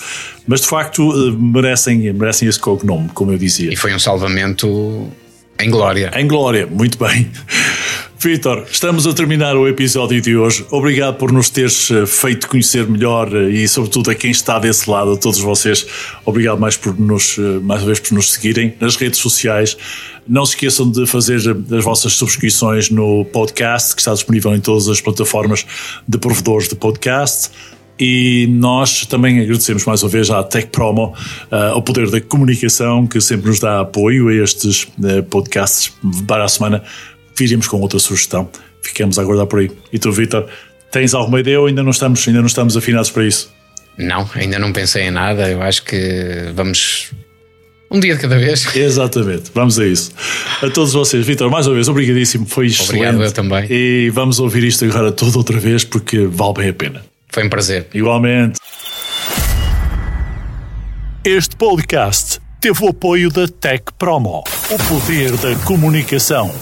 Speaker 1: mas de facto eh, merecem, merecem esse cognome, como eu dizia.
Speaker 2: E foi um salvamento em glória.
Speaker 1: Em glória, muito bem. Vitor, estamos a terminar o episódio de hoje. Obrigado por nos teres eh, feito conhecer melhor eh, e, sobretudo, a quem está desse lado, a todos vocês. Obrigado mais por nos, mais uma vez por nos seguirem nas redes sociais. Não se esqueçam de fazer as vossas subscrições no podcast, que está disponível em todas as plataformas de provedores de podcast. E nós também agradecemos mais uma vez à Tech Promo, ao eh, poder da comunicação, que sempre nos dá apoio a estes eh, podcasts para a semana. Viremos com outra sugestão. Ficamos a aguardar por aí. E tu, Vitor, tens alguma ideia ou ainda não estamos, ainda não estamos afinados para isso?
Speaker 2: Não, ainda não pensei em nada. Eu acho que vamos um dia de cada vez.
Speaker 1: Exatamente, vamos a isso. A todos vocês, Vitor, mais uma vez, obrigadíssimo, foi excelente.
Speaker 2: Obrigado, eu também.
Speaker 1: E vamos ouvir isto agora toda outra vez porque vale bem a pena.
Speaker 2: Foi um prazer.
Speaker 1: Igualmente. Este podcast teve o apoio da Tech Promo, o poder da comunicação.